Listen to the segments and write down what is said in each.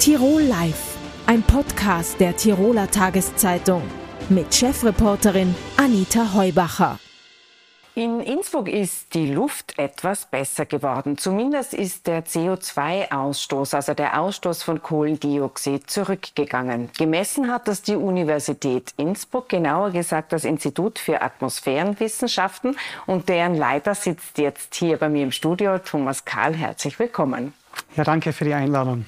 Tirol Live, ein Podcast der Tiroler Tageszeitung mit Chefreporterin Anita Heubacher. In Innsbruck ist die Luft etwas besser geworden. Zumindest ist der CO2-Ausstoß, also der Ausstoß von Kohlendioxid, zurückgegangen. Gemessen hat das die Universität Innsbruck, genauer gesagt das Institut für Atmosphärenwissenschaften. Und deren Leiter sitzt jetzt hier bei mir im Studio, Thomas Kahl. Herzlich willkommen. Ja, danke für die Einladung.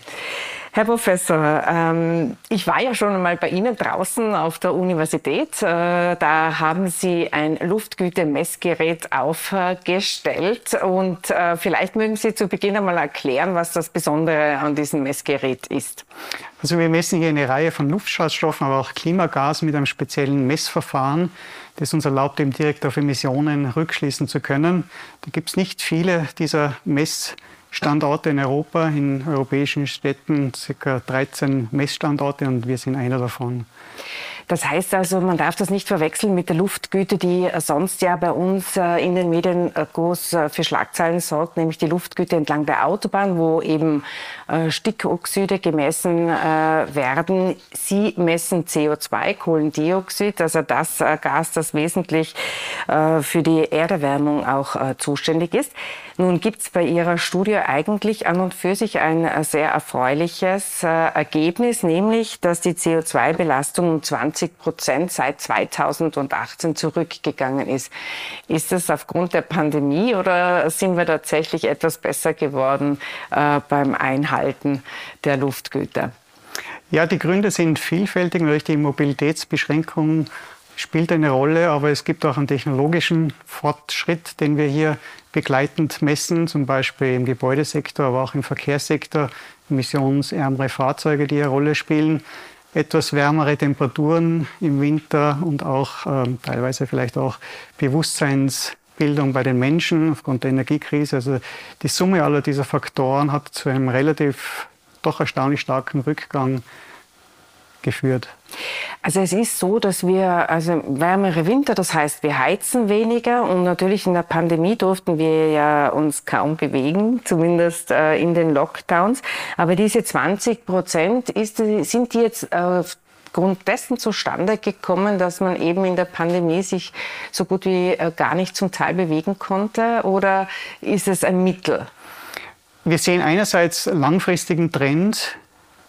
Herr Professor, ähm, ich war ja schon einmal bei Ihnen draußen auf der Universität. Äh, da haben Sie ein Luftgüte-Messgerät aufgestellt und äh, vielleicht mögen Sie zu Beginn einmal erklären, was das Besondere an diesem Messgerät ist. Also wir messen hier eine Reihe von Luftschadstoffen, aber auch Klimagasen mit einem speziellen Messverfahren, das uns erlaubt, eben direkt auf Emissionen rückschließen zu können. Da gibt es nicht viele dieser Messverfahren. Standorte in Europa, in europäischen Städten, ca. 13 Messstandorte und wir sind einer davon. Das heißt also, man darf das nicht verwechseln mit der Luftgüte, die sonst ja bei uns äh, in den Medien äh, groß äh, für Schlagzeilen sorgt, nämlich die Luftgüte entlang der Autobahn, wo eben Stickoxide gemessen werden. Sie messen CO2, Kohlendioxid, also das Gas, das wesentlich für die Erderwärmung auch zuständig ist. Nun gibt es bei Ihrer Studie eigentlich an und für sich ein sehr erfreuliches Ergebnis, nämlich, dass die CO2-Belastung um 20 20 Prozent seit 2018 zurückgegangen ist. Ist das aufgrund der Pandemie oder sind wir tatsächlich etwas besser geworden äh, beim Einhalten der Luftgüter? Ja, die Gründe sind vielfältig. Natürlich die Mobilitätsbeschränkung spielt eine Rolle, aber es gibt auch einen technologischen Fortschritt, den wir hier begleitend messen, zum Beispiel im Gebäudesektor, aber auch im Verkehrssektor, emissionsärmere Fahrzeuge, die eine Rolle spielen etwas wärmere Temperaturen im Winter und auch ähm, teilweise vielleicht auch Bewusstseinsbildung bei den Menschen aufgrund der Energiekrise. Also die Summe aller dieser Faktoren hat zu einem relativ doch erstaunlich starken Rückgang geführt. Also es ist so, dass wir also wärmere Winter, das heißt, wir heizen weniger und natürlich in der Pandemie durften wir ja uns kaum bewegen, zumindest äh, in den Lockdowns. Aber diese 20 Prozent ist, sind die jetzt äh, aufgrund dessen zustande gekommen, dass man eben in der Pandemie sich so gut wie äh, gar nicht zum Teil bewegen konnte oder ist es ein Mittel? Wir sehen einerseits langfristigen Trend,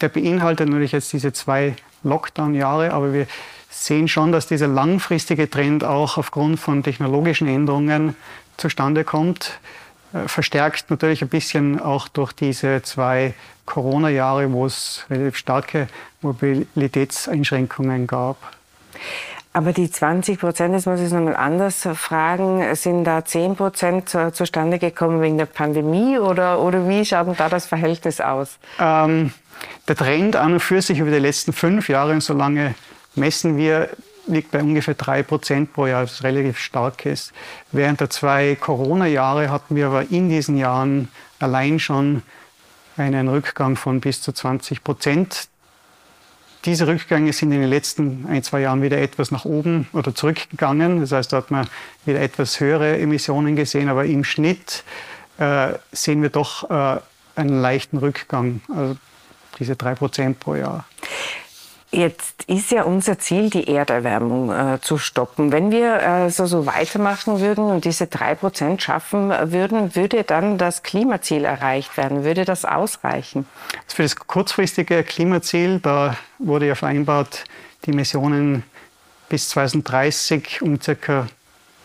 der beinhaltet natürlich jetzt diese zwei Lockdown-Jahre, aber wir sehen schon, dass dieser langfristige Trend auch aufgrund von technologischen Änderungen zustande kommt. Äh, verstärkt natürlich ein bisschen auch durch diese zwei Corona-Jahre, wo es relativ starke Mobilitätseinschränkungen gab. Aber die 20 Prozent, das muss ich nochmal anders fragen, sind da 10 Prozent zustande gekommen wegen der Pandemie oder, oder wie schaut denn da das Verhältnis aus? Ähm, der Trend an und für sich über die letzten fünf Jahre, und so lange messen wir, liegt bei ungefähr drei Prozent pro Jahr, was relativ stark ist. Während der zwei Corona-Jahre hatten wir aber in diesen Jahren allein schon einen Rückgang von bis zu 20 Prozent diese Rückgänge sind in den letzten ein, zwei Jahren wieder etwas nach oben oder zurückgegangen. Das heißt, da hat man wieder etwas höhere Emissionen gesehen, aber im Schnitt äh, sehen wir doch äh, einen leichten Rückgang, also diese drei Prozent pro Jahr. Jetzt ist ja unser Ziel, die Erderwärmung äh, zu stoppen. Wenn wir äh, so, weitermachen würden und diese drei Prozent schaffen würden, würde dann das Klimaziel erreicht werden? Würde das ausreichen? Für das kurzfristige Klimaziel, da wurde ja vereinbart, die Emissionen bis 2030 um circa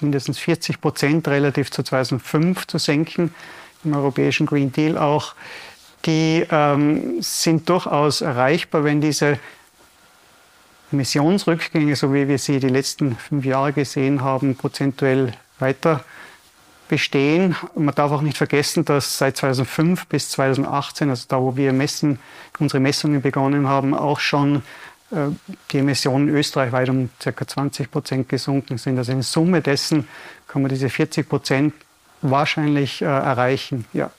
mindestens 40 Prozent relativ zu 2005 zu senken, im europäischen Green Deal auch. Die ähm, sind durchaus erreichbar, wenn diese Emissionsrückgänge, so wie wir sie die letzten fünf Jahre gesehen haben, prozentuell weiter bestehen. Man darf auch nicht vergessen, dass seit 2005 bis 2018, also da, wo wir messen, unsere Messungen begonnen haben, auch schon äh, die Emissionen österreichweit um ca. 20 Prozent gesunken sind. Also in Summe dessen kann man diese 40 Prozent wahrscheinlich äh, erreichen. Ja.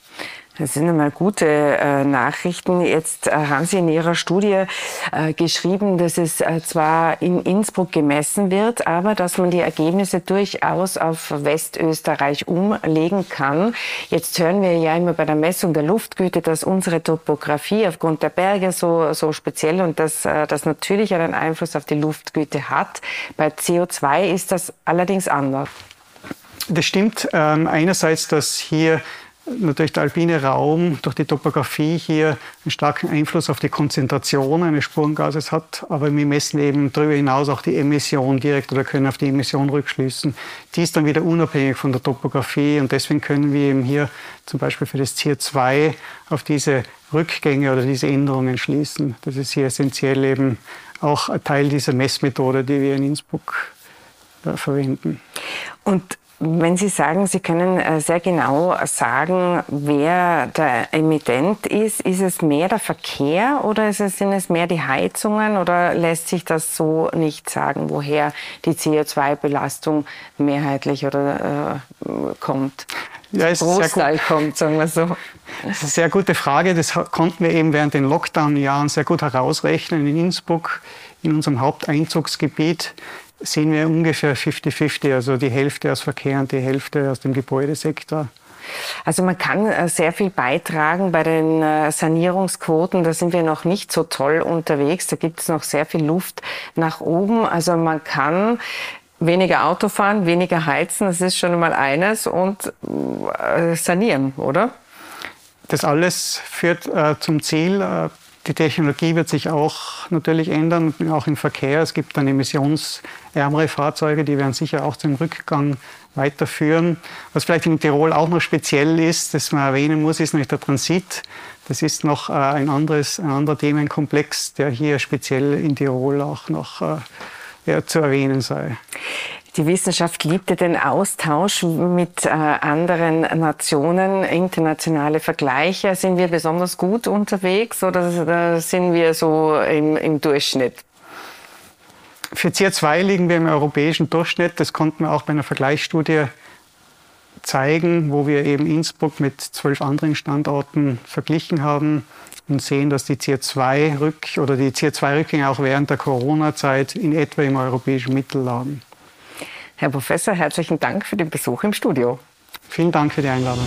Das sind einmal gute äh, Nachrichten. Jetzt äh, haben Sie in Ihrer Studie äh, geschrieben, dass es äh, zwar in Innsbruck gemessen wird, aber dass man die Ergebnisse durchaus auf Westösterreich umlegen kann. Jetzt hören wir ja immer bei der Messung der Luftgüte, dass unsere Topografie aufgrund der Berge so, so speziell und dass äh, das natürlich einen Einfluss auf die Luftgüte hat. Bei CO2 ist das allerdings anders. Das stimmt. Ähm, einerseits, dass hier natürlich der alpine Raum durch die Topografie hier einen starken Einfluss auf die Konzentration eines Spurengases hat. Aber wir messen eben darüber hinaus auch die Emission direkt oder können auf die Emission rückschließen. Die ist dann wieder unabhängig von der Topografie und deswegen können wir eben hier zum Beispiel für das CO2 auf diese Rückgänge oder diese Änderungen schließen. Das ist hier essentiell eben auch Teil dieser Messmethode, die wir in Innsbruck äh, verwenden. Und wenn Sie sagen, Sie können äh, sehr genau sagen, wer der Emittent ist, ist es mehr der Verkehr oder sind es mehr die Heizungen oder lässt sich das so nicht sagen, woher die CO2-Belastung mehrheitlich oder äh, kommt? Ja, ist Großteil kommt, sagen wir so. Das ist eine sehr gute Frage. Das konnten wir eben während den Lockdown-Jahren sehr gut herausrechnen. In Innsbruck, in unserem Haupteinzugsgebiet, sehen wir ungefähr 50-50, also die Hälfte aus Verkehr und die Hälfte aus dem Gebäudesektor. Also man kann äh, sehr viel beitragen bei den äh, Sanierungsquoten. Da sind wir noch nicht so toll unterwegs. Da gibt es noch sehr viel Luft nach oben. Also man kann weniger Auto fahren, weniger heizen, das ist schon mal eines und äh, sanieren, oder? Das alles führt äh, zum Ziel, äh, die Technologie wird sich auch natürlich ändern, auch im Verkehr. Es gibt dann emissionsärmere Fahrzeuge, die werden sicher auch zum Rückgang weiterführen. Was vielleicht in Tirol auch noch speziell ist, das man erwähnen muss, ist nämlich der Transit. Das ist noch äh, ein, anderes, ein anderer Themenkomplex, der hier speziell in Tirol auch noch äh, zu erwähnen sei. Die Wissenschaft liebte den Austausch mit äh, anderen Nationen, internationale Vergleiche. Sind wir besonders gut unterwegs oder sind wir so im, im Durchschnitt? Für CO2 liegen wir im europäischen Durchschnitt. Das konnten wir auch bei einer Vergleichsstudie zeigen, wo wir eben Innsbruck mit zwölf anderen Standorten verglichen haben und sehen, dass die CO2-Rück- oder die CO2-Rückgänge auch während der Corona-Zeit in etwa im europäischen Mittel lagen. Herr Professor, herzlichen Dank für den Besuch im Studio. Vielen Dank für die Einladung.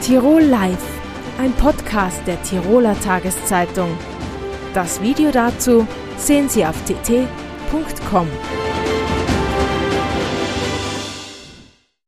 Tirol Live, ein Podcast der Tiroler Tageszeitung. Das Video dazu sehen Sie auf tt.com.